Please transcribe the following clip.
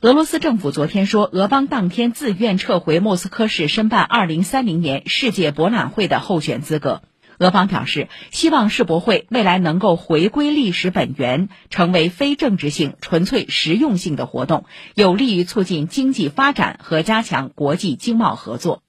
俄罗斯政府昨天说，俄方当天自愿撤回莫斯科市申办2030年世界博览会的候选资格。俄方表示，希望世博会未来能够回归历史本源，成为非政治性、纯粹实用性的活动，有利于促进经济发展和加强国际经贸合作。